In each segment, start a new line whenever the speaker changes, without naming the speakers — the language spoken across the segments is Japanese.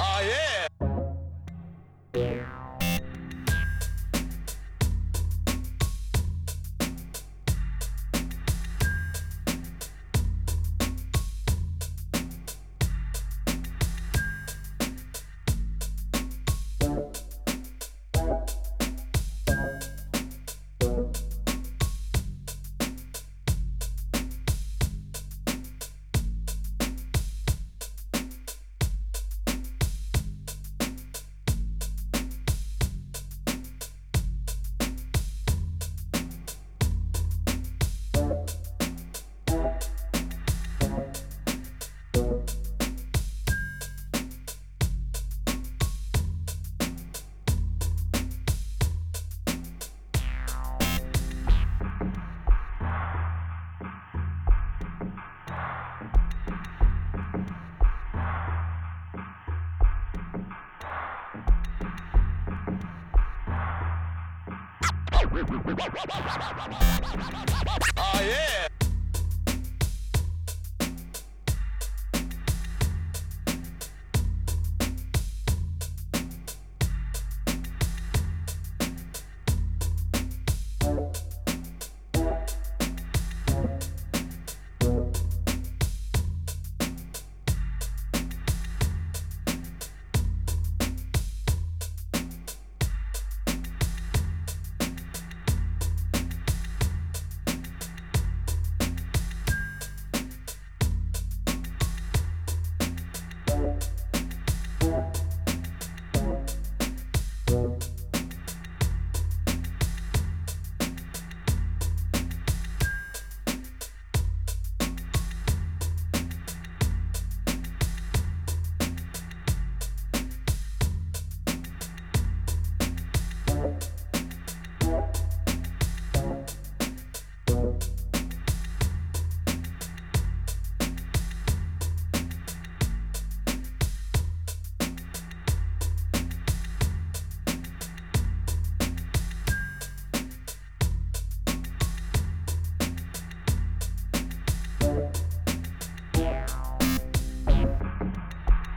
Oh yeah! Oh yeah. Thank you.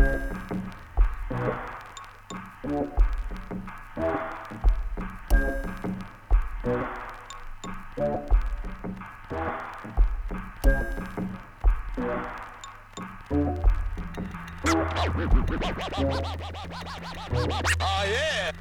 Oh yeah.